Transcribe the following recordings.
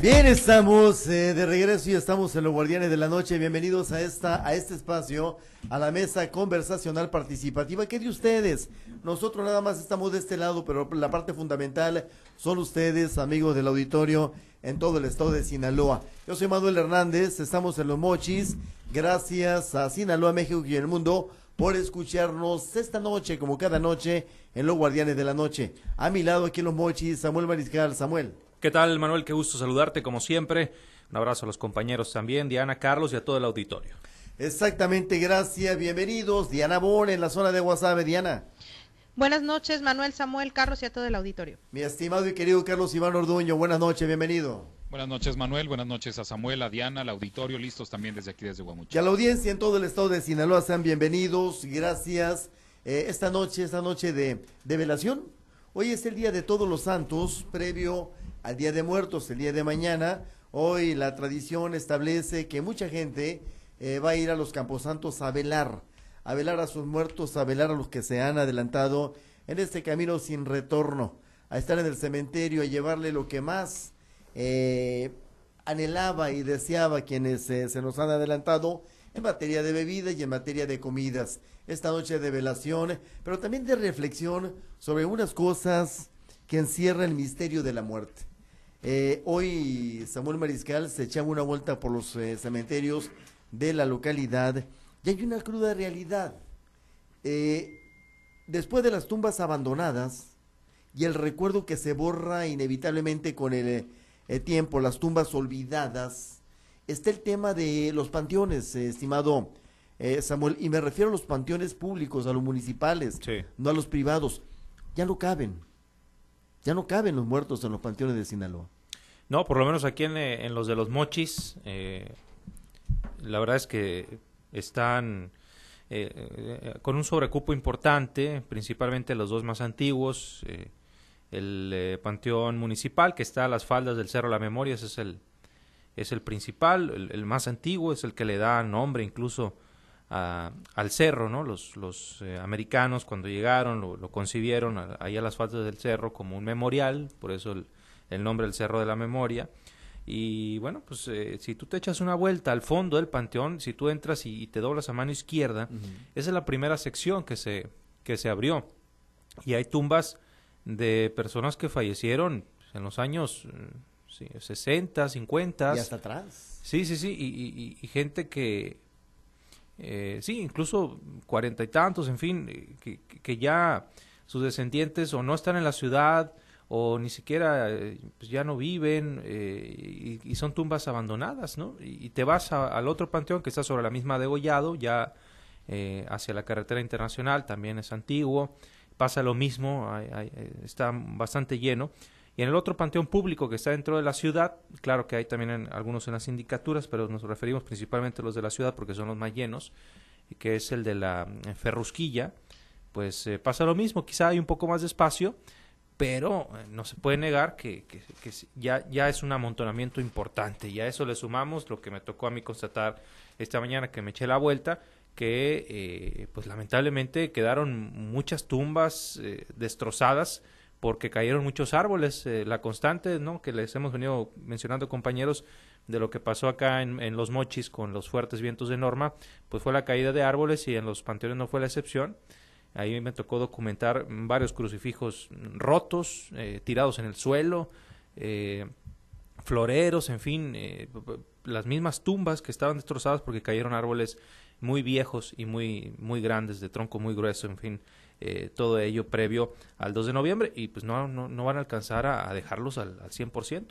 Bien, estamos eh, de regreso y estamos en los Guardianes de la Noche. Bienvenidos a esta a este espacio, a la mesa conversacional participativa. ¿Qué de ustedes? Nosotros nada más estamos de este lado, pero la parte fundamental son ustedes, amigos del auditorio, en todo el estado de Sinaloa. Yo soy Manuel Hernández, estamos en Los Mochis. Gracias a Sinaloa, México y el mundo por escucharnos esta noche, como cada noche, en Los Guardianes de la Noche. A mi lado aquí en Los Mochis, Samuel Mariscal. Samuel. ¿Qué tal, Manuel? Qué gusto saludarte, como siempre. Un abrazo a los compañeros también, Diana, Carlos y a todo el auditorio. Exactamente, gracias. Bienvenidos. Diana Bon en la zona de Guasave. Diana. Buenas noches, Manuel, Samuel, Carlos y a todo el auditorio. Mi estimado y querido Carlos Iván Orduño, buenas noches, bienvenido. Buenas noches, Manuel. Buenas noches a Samuel, a Diana, al auditorio, listos también desde aquí, desde Guamuchi. Y a la audiencia en todo el estado de Sinaloa, sean bienvenidos. Gracias. Eh, esta noche, esta noche de, de velación. Hoy es el Día de Todos los Santos, previo al Día de Muertos, el día de mañana. Hoy la tradición establece que mucha gente eh, va a ir a los camposantos a velar, a velar a sus muertos, a velar a los que se han adelantado en este camino sin retorno, a estar en el cementerio, a llevarle lo que más eh, anhelaba y deseaba quienes eh, se nos han adelantado en materia de bebida y en materia de comidas. Esta noche de velación, pero también de reflexión sobre unas cosas que encierra el misterio de la muerte. Eh, hoy Samuel Mariscal se echaba una vuelta por los eh, cementerios de la localidad y hay una cruda realidad. Eh, después de las tumbas abandonadas y el recuerdo que se borra inevitablemente con el, el tiempo, las tumbas olvidadas, está el tema de los panteones, estimado Samuel, y me refiero a los panteones públicos, a los municipales, Sí. no a los privados. Ya no caben. Ya no caben los muertos en los panteones de Sinaloa. No, por lo menos aquí en, eh, los de los mochis, eh, la verdad es que están eh, con un sobrecupo importante, principalmente los dos más antiguos, el Panteón Municipal, que está a las faldas del Cerro La Memoria, ese es el, es el principal, el más antiguo, es el que le da nombre incluso a- al cerro, ¿no? Los, los eh, americanos cuando llegaron lo, lo concibieron a- ahí a las faldas del cerro como un memorial, por eso el, el nombre del Cerro de la Memoria. Y bueno, pues eh, si tú te echas una vuelta al fondo del panteón, si tú entras y, y te doblas a mano izquierda, esa es la primera sección que se, que se abrió. Y hay tumbas de personas que fallecieron en los años eh, sí, 60, 50. Y hasta atrás. Sí, sí, sí, y, y- y- y gente que, eh, sí, incluso cuarenta y tantos, en fin, eh, que, que- ya sus descendientes o no están en la ciudad o ni siquiera eh, pues ya no viven eh, y, son tumbas abandonadas, ¿no? Y, te vas a- al otro panteón que está sobre la misma Degollado, ya eh, hacia la carretera internacional, también es antiguo, pasa lo mismo, hay- está bastante lleno. Y en el otro panteón público que está dentro de la ciudad, claro que hay también algunos en las sindicaturas, pero nos referimos principalmente a los de la ciudad porque son los más llenos, que es el de la eh, Ferrusquilla, pues eh, pasa lo mismo, quizá hay un poco más de espacio, pero eh, no se puede negar que, que- que ya, ya es un amontonamiento importante, y a eso le sumamos lo que me tocó a mí constatar esta mañana que me eché la vuelta, que pues lamentablemente quedaron muchas tumbas destrozadas porque cayeron muchos árboles, eh, la constante, ¿no? Que les hemos venido mencionando compañeros de lo que pasó acá en, los mochis con los fuertes vientos de Norma, pues fue la caída de árboles y en los panteones no fue la excepción. Ahí me tocó documentar varios crucifijos rotos, eh, tirados en el suelo, eh, floreros, en fin, eh, las mismas tumbas que estaban destrozadas porque cayeron árboles muy viejos y muy, muy grandes, de tronco muy grueso, en fin, eh, todo ello previo al 2 de noviembre y pues no, no, no van a alcanzar a, a dejarlos al, al 100%.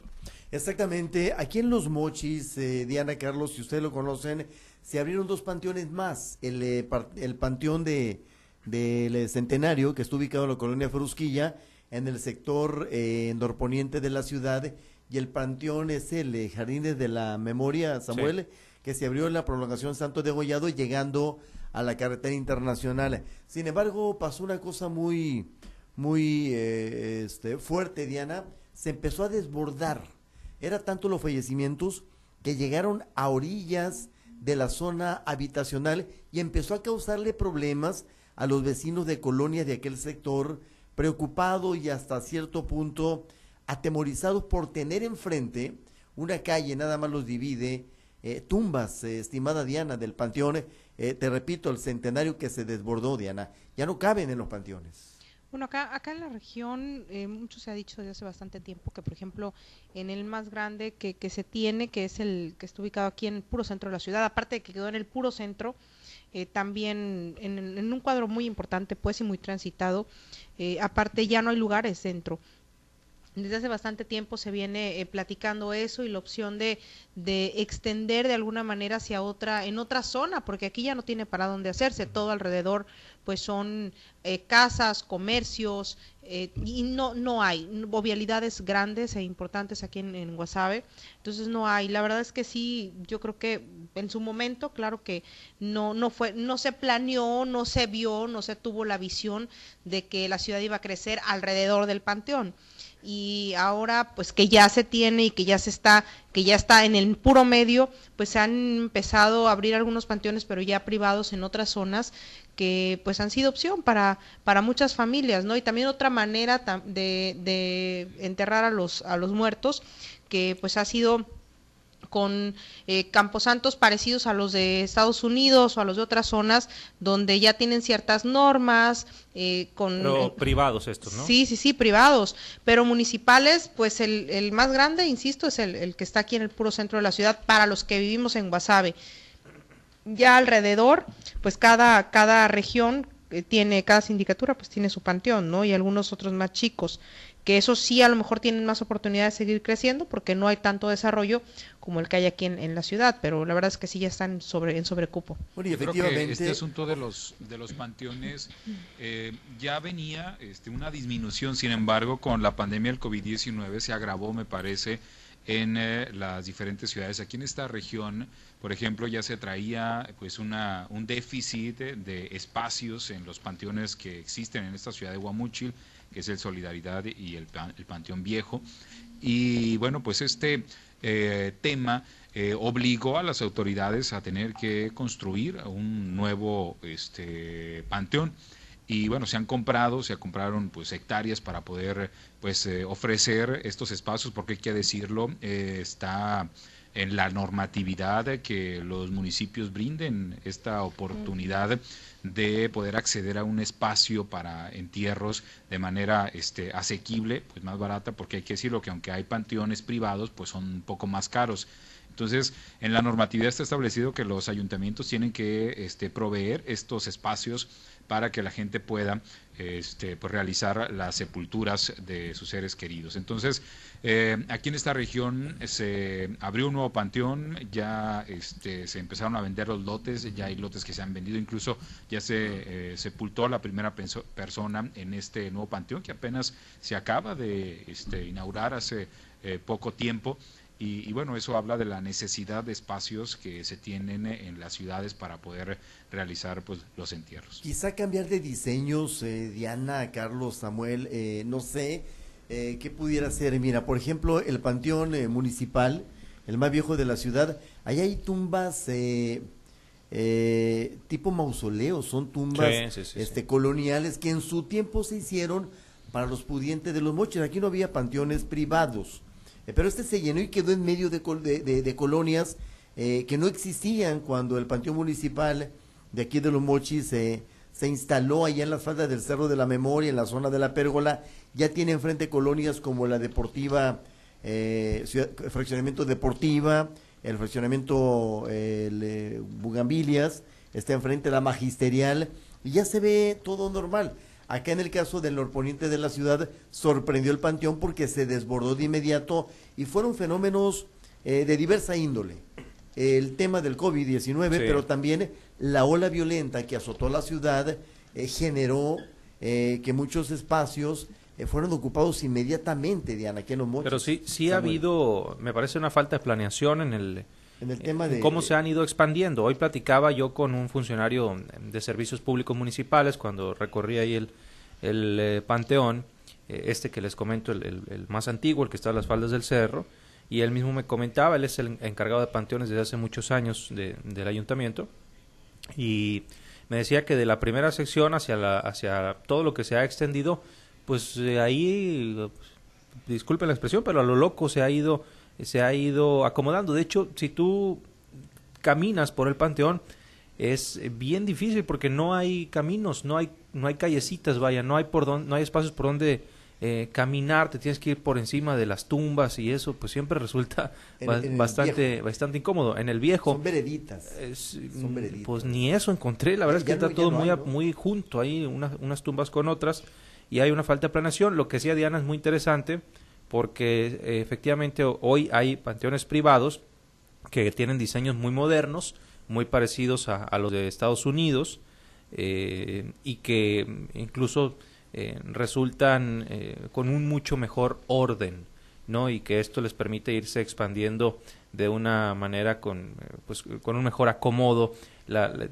Exactamente. Aquí en Los Mochis, eh, Diana Carlos, si ustedes lo conocen, se abrieron dos panteones más. El, eh, par- el panteón de del eh, Centenario, que está ubicado en la colonia Ferusquilla, en el sector eh, norponiente de la ciudad, y el panteón es el Jardines de la Memoria, Samuel, que se abrió en la prolongación Santo de Gollado, llegando a la carretera internacional. Sin embargo, pasó una cosa muy, muy eh, este, fuerte, Diana. Se empezó a desbordar. Era tanto los fallecimientos que llegaron a orillas de la zona habitacional y empezó a causarle problemas a los vecinos de colonias de aquel sector, preocupados y hasta cierto punto atemorizados por tener enfrente una calle nada más los divide, eh, tumbas, eh, estimada Diana, del panteón, eh, te repito, el centenario que se desbordó, Diana, ya no caben en los panteones. Bueno, acá, acá en la región, eh, mucho se ha dicho desde hace bastante tiempo que, por ejemplo, en el más grande que, que se tiene, que es el que está ubicado aquí en el puro centro de la ciudad, aparte de que quedó en el puro centro, eh, también en, un cuadro muy importante, pues, y muy transitado, eh, aparte ya no hay lugares dentro. Desde hace bastante tiempo se viene eh, platicando eso y la opción de, de extender de alguna manera hacia otra, en otra zona, porque aquí ya no tiene para dónde hacerse, todo alrededor pues son eh, casas, comercios, eh, y no, no hay vialidades grandes e importantes aquí en, en Guasave, entonces no hay, la verdad es que sí, yo creo que en su momento, claro que no, no fue, no se planeó, no se vio, no se tuvo la visión de que la ciudad iba a crecer alrededor del panteón y ahora pues que ya se tiene y que ya se está que ya está en el puro medio pues se han empezado a abrir algunos panteones pero ya privados en otras zonas que pues han sido opción para para muchas familias no y también otra manera de, de enterrar a los a los muertos que pues ha sido con eh, camposantos parecidos a los de Estados Unidos o a los de otras zonas donde ya tienen ciertas normas eh, con pero eh, privados estos no sí sí sí privados. Pero municipales pues el, el más grande insisto es el, el, que está aquí en el puro centro de la ciudad para los que vivimos en Guasave. Ya alrededor pues cada cada región tiene cada sindicatura pues tiene su panteón no y algunos otros más chicos que eso sí a lo mejor tienen más oportunidad de seguir creciendo porque no hay tanto desarrollo como el que hay aquí en, en la ciudad, pero la verdad es que sí ya están sobre, en sobrecupo. Bueno, y efectivamente... Creo que este asunto de los, de los panteones eh, ya venía este, una disminución, sin embargo, con la pandemia del COVID-19 se agravó, me parece, en eh, las diferentes ciudades. Aquí en esta región, por ejemplo, ya se traía pues una, un déficit de, de espacios en los panteones que existen en esta ciudad de Guamúchil, que es el Solidaridad y el, el Panteón Viejo. Y bueno, pues este eh, tema eh, obligó a las autoridades a tener que construir un nuevo este, panteón y bueno, se han comprado, se compraron pues hectáreas para poder pues eh, ofrecer estos espacios, porque hay que decirlo, está en la normatividad que los municipios brinden esta oportunidad de poder acceder a un espacio para entierros de manera este, asequible, pues más barata, porque hay que decirlo que aunque hay panteones privados, pues son un poco más caros. Entonces, en la normatividad está establecido que los ayuntamientos tienen que este, proveer estos espacios para que la gente pueda este, pues, realizar las sepulturas de sus seres queridos. Entonces, eh, aquí en esta región se abrió un nuevo panteón, ya este, se empezaron a vender los lotes, ya hay lotes que se han vendido, incluso ya se eh, sepultó la primera persona en este nuevo panteón que apenas se acaba de este, inaugurar hace eh, poco tiempo. Y, y, bueno, eso habla de la necesidad de espacios que se tienen en las ciudades para poder realizar pues, los entierros. Quizá cambiar de diseños, eh, Diana, Carlos, Samuel, eh, no sé eh, qué pudiera ser. Mira, por ejemplo, el Panteón eh, Municipal, el más viejo de la ciudad, ahí hay tumbas eh, tipo mausoleos, son tumbas Sí, sí, sí, este, sí. coloniales que en su tiempo se hicieron para los pudientes de los moches. Aquí no había panteones privados, pero este se llenó y quedó en medio de, col- de, de- colonias eh, que no existían cuando el panteón municipal de aquí de los mochis se instaló allá en las faldas del Cerro de la Memoria, en la zona de la Pérgola. Ya tiene enfrente colonias como la Deportiva, eh, ciudad- fraccionamiento Deportiva, el fraccionamiento eh, eh, Bugambilias, está enfrente la Magisterial, y ya se ve todo normal. Acá en el caso del norponiente de la ciudad, sorprendió el panteón porque se desbordó de inmediato y fueron fenómenos eh, de diversa índole. El tema del COVID-19, Sí. pero también la ola violenta que azotó la ciudad eh, generó eh, que muchos espacios eh, fueron ocupados inmediatamente, Diana, aquí en los mochis. Pero sí, sí ha habido, me parece una falta de planeación en el, En el tema de... cómo se han ido expandiendo. Hoy platicaba yo con un funcionario de servicios públicos municipales cuando recorrí ahí el, el eh, panteón, eh, este que les comento, el, el- el más antiguo, el que está a las faldas del cerro, y él mismo me comentaba, él es el encargado de panteones desde hace muchos años de- del ayuntamiento, y me decía que de la primera sección hacia, la, hacia todo lo que se ha extendido, pues eh, ahí, eh, disculpen la expresión, pero a lo loco se ha ido se ha ido acomodando. De hecho, si tú caminas por el panteón, es bien difícil porque no hay caminos, no hay, no hay callecitas, vaya, no hay por don, no hay espacios por donde eh, caminar, te tienes que ir por encima de las tumbas y eso pues siempre resulta bastante bastante incómodo. En el viejo son vereditas, mm, Pues ni eso encontré, la verdad es que está todo muy muy junto, hay unas tumbas con otras y hay una falta de planeación. Lo que decía Diana es muy interesante porque eh, efectivamente hoy hay panteones privados que tienen diseños muy modernos, muy parecidos a, los de Estados Unidos eh, y que incluso eh, resultan con un mucho mejor orden, ¿no? Y que esto les permite irse expandiendo de una manera con, pues, con un mejor acomodo.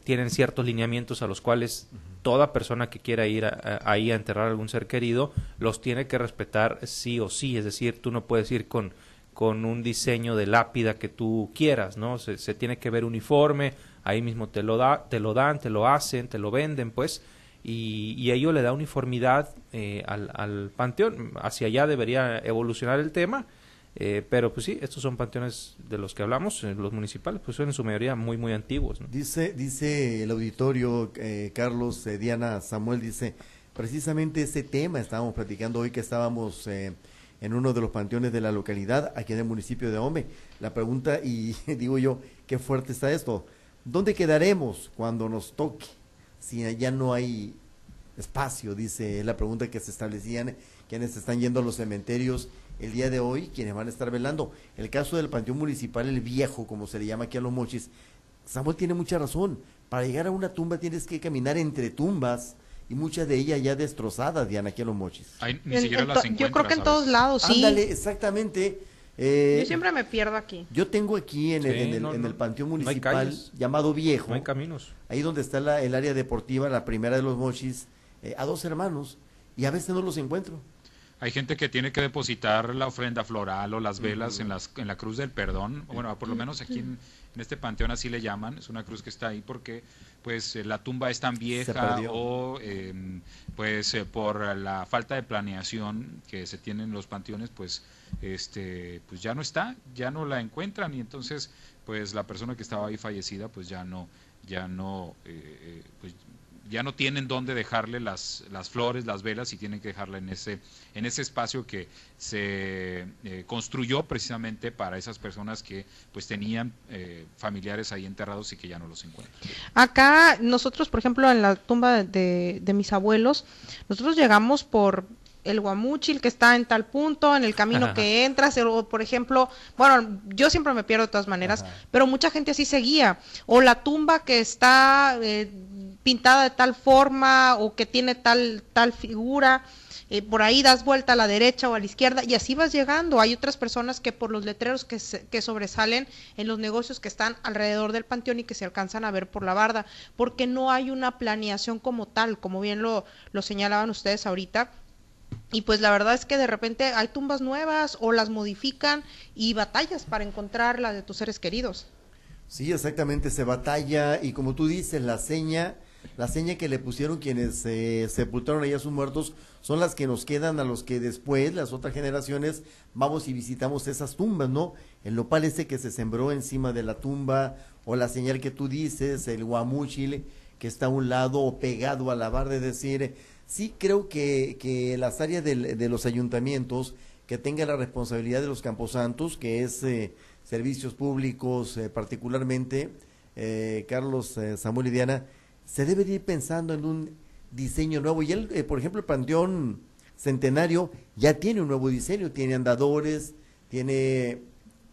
Tienen ciertos lineamientos a los cuales toda persona que quiera ir ahí a enterrar algún ser querido los tiene que respetar sí o sí. Es decir, tú no puedes ir con, con un diseño de lápida que tú quieras, ¿no? Se, se tiene que ver uniforme, ahí mismo te lo, da, te lo dan, te lo hacen, te lo venden, pues y, ello le da uniformidad eh, al, al, panteón. Hacia allá debería evolucionar el tema, eh, pero pues sí, estos son panteones de los que hablamos, eh, los municipales, pues son en su mayoría muy, muy antiguos. Dice, dice el auditorio, Carlos, Diana, Samuel, dice, precisamente ese tema estábamos platicando hoy que estábamos en uno de los panteones de la localidad, aquí en el municipio de Ome. La pregunta, y digo yo, qué fuerte está esto, ¿dónde quedaremos cuando nos toque? si ya no hay espacio, dice la pregunta que se establecían, quienes están yendo a los cementerios el día de hoy, quienes van a estar velando. El caso del Panteón Municipal, el viejo, como se le llama aquí a los mochis, Samuel tiene mucha razón. Para llegar a una tumba tienes que caminar entre tumbas y muchas de ellas ya destrozadas, Diana, aquí a los mochis. yo creo que en todos lados, sí. Ándale, exactamente. Eh, yo siempre me pierdo aquí. Yo tengo aquí en el, en el, Panteón Municipal llamado Viejo. No hay caminos. Ahí donde está la, el área deportiva, la primera de los mochis, eh, a dos hermanos. Y a veces no los encuentro. Hay gente que tiene que depositar la ofrenda floral o las velas en, las, en la cruz del perdón. Bueno, por lo menos aquí en, en este panteón así le llaman. Es una cruz que está ahí porque pues eh, la tumba es tan vieja o em, pues eh, por la falta de planeación que se tiene en los panteones pues este pues ya no está ya no la encuentran y entonces pues la persona que estaba ahí fallecida pues ya no ya no eh, pues ya no tienen dónde dejarle las, las flores, las velas y tienen que dejarla en ese, en ese espacio que se eh, construyó precisamente para esas personas que pues tenían eh, familiares ahí enterrados y que ya no los encuentran. Acá nosotros, por ejemplo, en la tumba de, de mis abuelos, nosotros llegamos por el guamuchil que está en tal punto, en el camino que entras, o por ejemplo, bueno, yo siempre me pierdo de todas maneras, pero mucha gente así seguía, o la tumba que está eh, pintada de tal forma o que tiene tal, tal figura, eh, por ahí das vuelta a la derecha o a la izquierda y así vas llegando. Hay otras personas que por los letreros que, que sobresalen en los negocios que están alrededor del panteón y que se alcanzan a ver por la barda, porque no hay una planeación como tal, como bien lo, lo señalaban ustedes ahorita. Y pues la verdad es que de repente hay tumbas nuevas o las modifican y batallas para encontrar la de tus seres queridos. Sí, exactamente, se batalla y como tú dices, la seña la seña que le pusieron quienes eh, sepultaron a sus muertos son las que nos quedan a los que después, las otras generaciones, vamos y visitamos esas tumbas, ¿no? El nopal ese que se sembró encima de la tumba, o la señal que tú dices, el guamúchil que está a un lado o pegado a la barra, es decir, sí creo que, que las áreas de los ayuntamientos que tengan la responsabilidad de los camposantos, que es eh, servicios públicos eh, particularmente, Carlos, Samuel y Diana, se debe de ir pensando en un diseño nuevo. Y él, eh, por ejemplo, el Panteón Centenario ya tiene un nuevo diseño, tiene andadores, tiene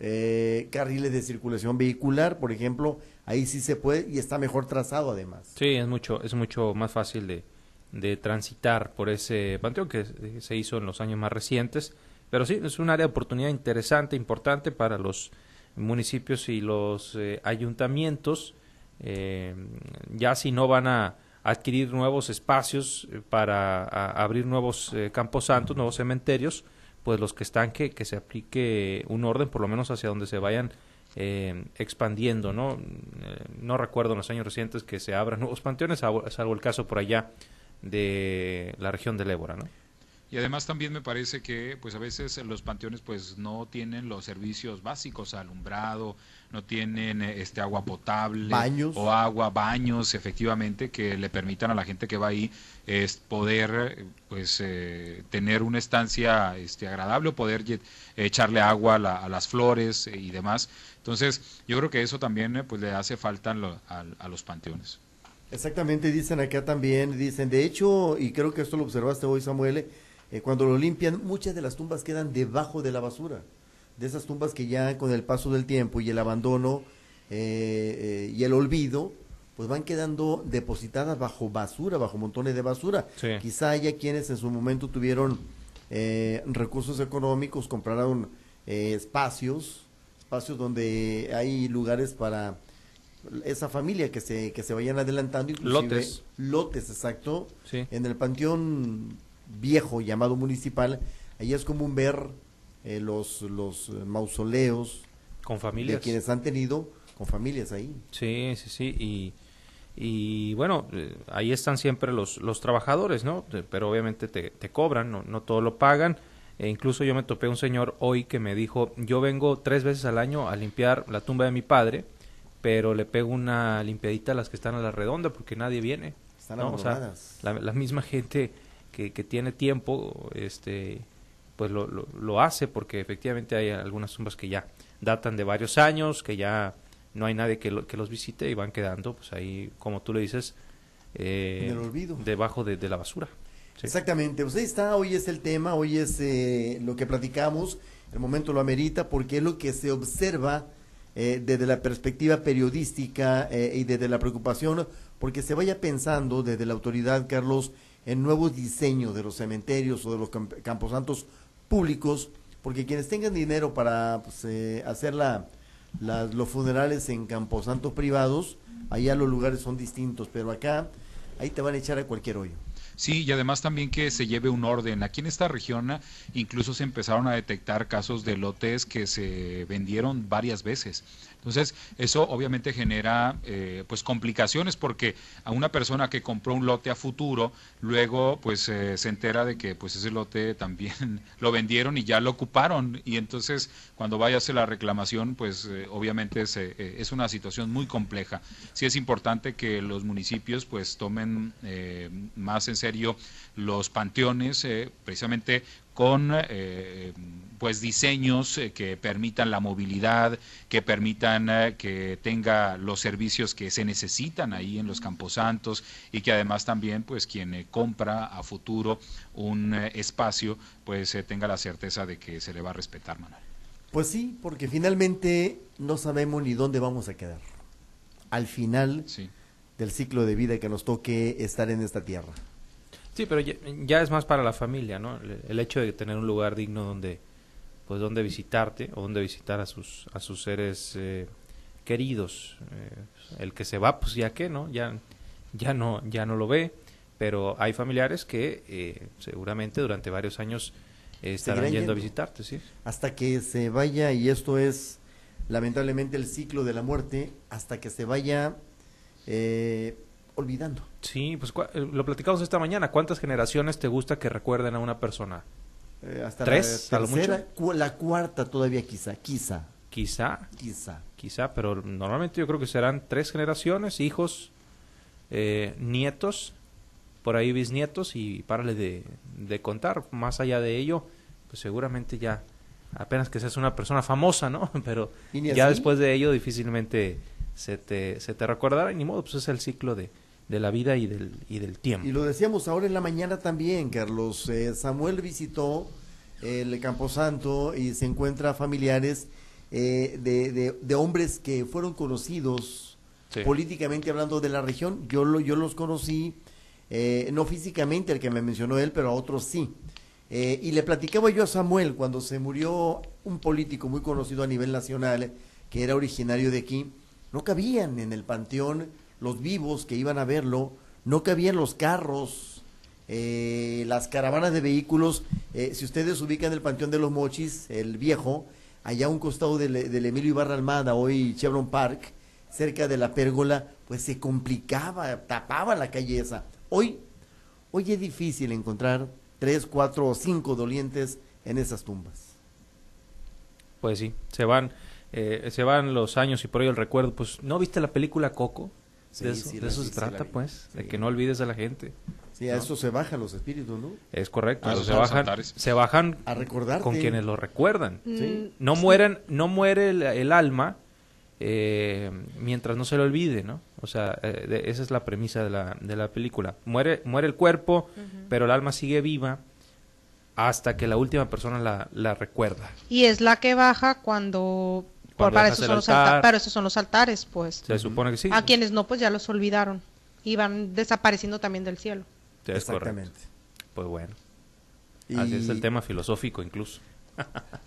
eh, carriles de circulación vehicular, por ejemplo, ahí sí se puede y está mejor trazado además. Sí, es mucho, es mucho más fácil de, de transitar por ese panteón que se hizo en los años más recientes. Pero sí, es un área de oportunidad interesante, importante para los municipios y los eh, ayuntamientos eh, ya si no van a adquirir nuevos espacios eh, para abrir nuevos eh, campos santos, nuevos cementerios, pues los que están que, que se aplique un orden por lo menos hacia donde se vayan eh, expandiendo, ¿no? no recuerdo en los años recientes que se abran nuevos panteones, salvo el caso por allá de la región del Ébora, ¿no? Y además también me parece que pues a veces los panteones pues no tienen los servicios básicos, alumbrado, no tienen este agua potable baños. o agua, baños, efectivamente, que le permitan a la gente que va ahí es poder pues eh, tener una estancia este, agradable o poder echarle agua a, las flores y demás. Entonces, yo creo que eso también pues le hace falta a los panteones. Exactamente, dicen acá también, dicen, de hecho, y creo que esto lo observaste hoy, Samuel, eh, cuando lo limpian, muchas de las tumbas quedan debajo de la basura. De esas tumbas que ya con el paso del tiempo y el abandono eh, eh, y el olvido, pues van quedando depositadas bajo basura, bajo montones de basura. Quizá haya quienes en su momento tuvieron recursos económicos, compraron espacios, espacios donde hay lugares para esa familia que se que se vayan adelantando lotes lotes exacto en el panteón viejo llamado municipal, ahí es común ver eh, los, los mausoleos con familias. de quienes han tenido con familias ahí. Sí, sí, sí. Y, y bueno, eh, ahí están siempre los, los trabajadores, ¿no? Pero obviamente te, te cobran, no, no todo lo pagan. E incluso yo me topé un señor hoy que me dijo, yo vengo tres veces al año a limpiar la tumba de mi padre, pero le pego una limpiadita a las que están a la redonda porque nadie viene. Están ¿no? la, la, misma gente que, tiene tiempo, este, pues lo, lo, hace porque efectivamente hay algunas tumbas que ya datan de varios años, que ya no hay nadie que, que los visite y van quedando, pues ahí, como tú le dices, eh, en el olvido. debajo de, la basura. Exactamente, pues ahí está, hoy es el tema, hoy es eh, lo que platicamos, el momento lo amerita porque es lo que se observa eh, desde la perspectiva periodística y desde la preocupación, porque se vaya pensando desde la autoridad, Carlos, en nuevos diseños de los cementerios o de los camposantos públicos, porque quienes tengan dinero para pues, eh, hacer la, los funerales en camposantos privados, allá los lugares son distintos, pero acá ahí te van a echar a cualquier hoyo. Sí, y además también que se lleve un orden. Aquí en esta región incluso se empezaron a detectar casos de lotes que se vendieron varias veces. Entonces, eso obviamente genera eh, pues complicaciones porque a una persona que compró un lote a futuro, luego pues eh, se entera de que pues ese lote también lo vendieron y ya lo ocuparon y entonces cuando vaya a hacer la reclamación, pues eh, obviamente es, es, una situación muy compleja. Sí es importante que los municipios pues tomen más en serio los panteones, precisamente con eh, pues diseños eh, que permitan la movilidad, que permitan eh, que tenga los servicios que se necesitan ahí en los camposantos y que además también pues quien compra a futuro un espacio pues tenga la certeza de que se le va a respetar, Manuel. Pues sí, porque finalmente no sabemos ni dónde vamos a quedar. Al final del ciclo de vida que nos toque estar en esta tierra. Sí, pero ya, es más para la familia, ¿no? El, hecho de tener un lugar digno donde, pues, donde visitarte o donde visitar a sus, a sus seres eh, queridos. Eh, el que se va, pues ya que, ¿no? Ya, ya no, ya no lo ve. Pero hay familiares que eh, seguramente durante varios años estarán yendo, a visitarte, sí. Hasta que se vaya, y esto es lamentablemente el ciclo de la muerte, hasta que se vaya eh, olvidando. Sí, pues eh, lo platicamos esta mañana. ¿Cuántas generaciones te gusta que recuerden a una persona? Eh, hasta ¿Tres? La tercera, la cuarta todavía quizá, quizá. Quizá. Quizá. Quizá, pero normalmente yo creo que serán tres generaciones, hijos, eh, nietos, por ahí bisnietos y párale de, de contar. Más allá de ello, pues seguramente ya, apenas que seas una persona famosa, ¿no? Pero ya después de ello difícilmente se te, se te recordará y ni modo, pues es el ciclo de, de la vida y del, y del tiempo. Y lo decíamos ahora en la mañana también, Carlos. Eh, Samuel visitó el Camposanto y se encuentra familiares eh, de, de, hombres que fueron conocidos políticamente hablando de la región. Yo, lo, yo los conocí, eh, no físicamente, el que me mencionó él, pero a otros sí. y le platicaba yo a Samuel cuando se murió un político muy conocido a nivel nacional, que era originario de aquí, no cabían en el panteón los vivos que iban a verlo, no cabían los carros, eh, las caravanas de vehículos. Eh, si ustedes ubican el Panteón de los Mochis, el viejo, allá a un costado del, Emilio Ibarra Almada, hoy Chevron Park, cerca de la pérgola, pues se complicaba, tapaba la calle esa. Hoy, hoy es difícil encontrar tres, cuatro o cinco dolientes en esas tumbas. Pues sí, se van, eh, se van los años y por ello el recuerdo. Pues, ¿no viste la película Coco? Sí, de eso, sí, de la eso vi, se trata, pues, de que no olvides a la gente. Sí, a ¿No? eso se bajan los espíritus, ¿no? Es correcto, A se bajan, se bajan A recordarte. con quienes lo recuerdan. Sí. Mm, No sí. mueren, no muere el, el alma eh, mientras no se lo olvide, ¿no? O sea, eh, de- esa es la premisa de la, de la película. Muere, muere el cuerpo, pero el alma sigue viva hasta que la última persona la, la recuerda. Y es la que baja cuando... por- para dejas eso el son los altar. altares, pero esos son los altares, pues. Se supone que sí. A quienes no, pues ya los olvidaron. Y van desapareciendo también del cielo. Es correcto. Exactamente. Pues bueno, Y, así es el tema filosófico incluso.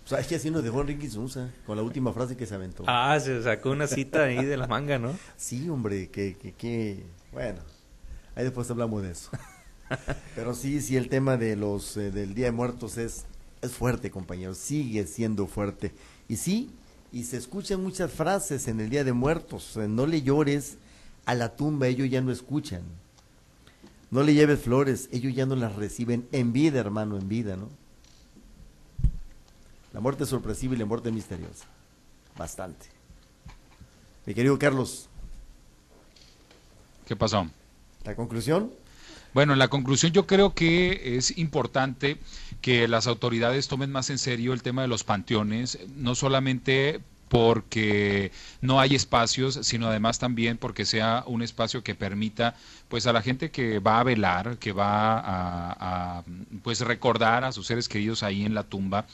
O sea, es que así nos dejó Enrique Sousa con la última frase que se aventó. Ah, se sacó una cita ahí de la manga, ¿no? Sí, hombre, que, que, que, bueno, ahí después hablamos de eso. Pero sí, sí, el tema de los eh, del Día de Muertos es, es fuerte, compañeros, sigue siendo fuerte. Y sí, y se escuchan muchas frases en el Día de Muertos, eh, no le llores a la tumba, ellos ya no escuchan. No le lleves flores, ellos ya no las reciben en vida, hermano, en vida, ¿no? La muerte es sorpresiva y la muerte es misteriosa. Bastante. Mi querido Carlos, ¿Qué pasó? la conclusión. Bueno, en la conclusión yo creo que es importante que las autoridades tomen más en serio el tema de los panteones, no solamente porque no hay espacios, sino además también porque sea un espacio que permita pues a la gente que va a velar, que va a, pues recordar a sus seres queridos ahí en la tumba,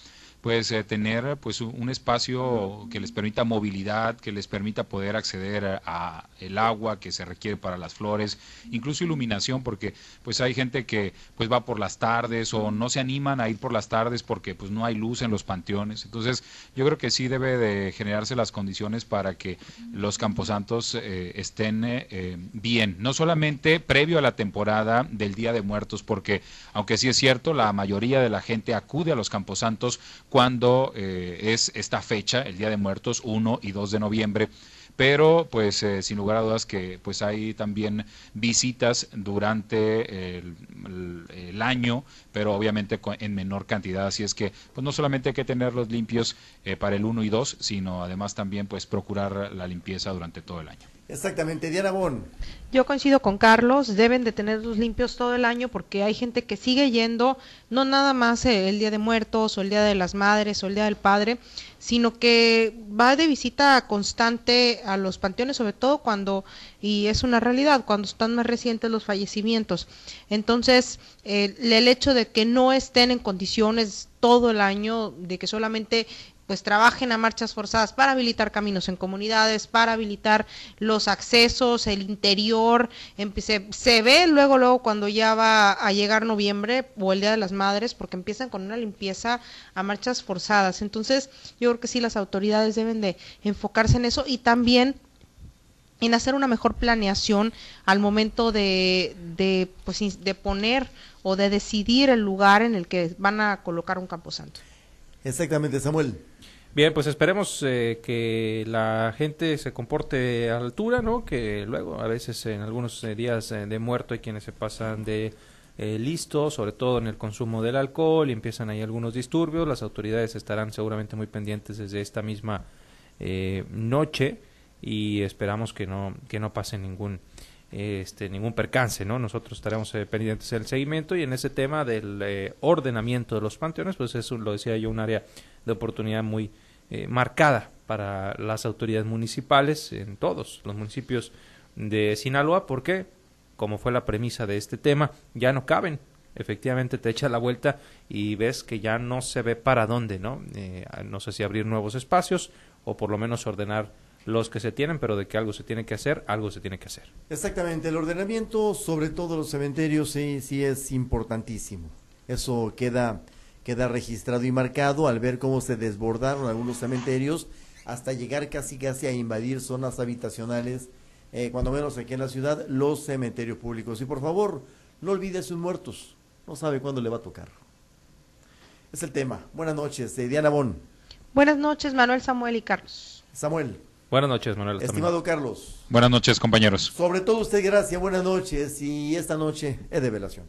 pues eh, tener pues un espacio que les permita movilidad, que les permita poder acceder a, el agua que se requiere para las flores, incluso iluminación, porque pues hay gente que pues va por las tardes o no se animan a ir por las tardes porque pues no hay luz en los panteones. Entonces yo creo que sí debe de generarse las condiciones para que los camposantos eh, estén eh, bien, no solamente previo a la temporada del Día de Muertos, porque aunque sí es cierto, la mayoría de la gente acude a los camposantos cuando eh, es esta fecha, el Día de Muertos, 1 y 2 de noviembre. Pero, pues, eh, sin lugar a dudas que pues hay también visitas durante el, año, pero obviamente en menor cantidad. Así es que, pues, no solamente hay que tenerlos limpios eh, para el 1 y 2, sino además también, pues, procurar la limpieza durante todo el año. Exactamente, Diana Bon. Yo coincido con Carlos, deben de tenerlos limpios todo el año porque hay gente que sigue yendo, no nada más eh, el Día de Muertos o el Día de las Madres o el Día del Padre, sino que va de visita constante a los panteones, sobre todo cuando, y es una realidad, cuando están más recientes los fallecimientos. Entonces, eh, el hecho de que no estén en condiciones todo el año, de que solamente pues trabajen a marchas forzadas para habilitar caminos en comunidades, para habilitar los accesos, el interior, se, se ve luego, luego cuando ya va a llegar noviembre o el Día de las Madres, porque empiezan con una limpieza a marchas forzadas. Entonces, yo creo que sí las autoridades deben de enfocarse en eso y también en hacer una mejor planeación al momento de, de, pues, de poner o de decidir el lugar en el que van a colocar un camposanto. Exactamente, Samuel. Bien, pues esperemos eh, que la gente se comporte a altura, ¿no? Que luego, a veces en algunos eh, días eh, de muerto hay quienes se pasan de eh, listos, sobre todo en el consumo del alcohol, y empiezan ahí algunos disturbios. Las autoridades estarán seguramente muy pendientes desde esta misma eh, noche y esperamos que no que no pase ningún este ningún percance, ¿no? Nosotros estaremos eh, pendientes del seguimiento y en ese tema del eh, ordenamiento de los panteones, pues es un- lo decía yo un área de oportunidad muy eh, marcada para las autoridades municipales en todos los municipios de Sinaloa, porque como fue la premisa de este tema, ya no caben. Efectivamente te echa la vuelta y ves que ya no se ve para dónde, ¿no? Eh, no sé si abrir nuevos espacios o por lo menos ordenar los que se tienen, pero de que algo se tiene que hacer, algo se tiene que hacer. Exactamente, el ordenamiento, sobre todo los cementerios, sí, sí es importantísimo. Eso queda, queda registrado y marcado al ver cómo se desbordaron algunos cementerios hasta llegar casi casi a invadir zonas habitacionales, eh, cuando menos aquí en la ciudad, los cementerios públicos. Y por favor, no olvide sus muertos, no sabe cuándo le va a tocar. Es el tema. Buenas noches, eh, Diana Bon. Buenas noches, Manuel, Samuel y Carlos. Samuel, Buenas noches, Manuel. estimado Carlos, Buenas noches, compañeros. sobre todo usted, gracias, buenas noches y esta noche es de velación.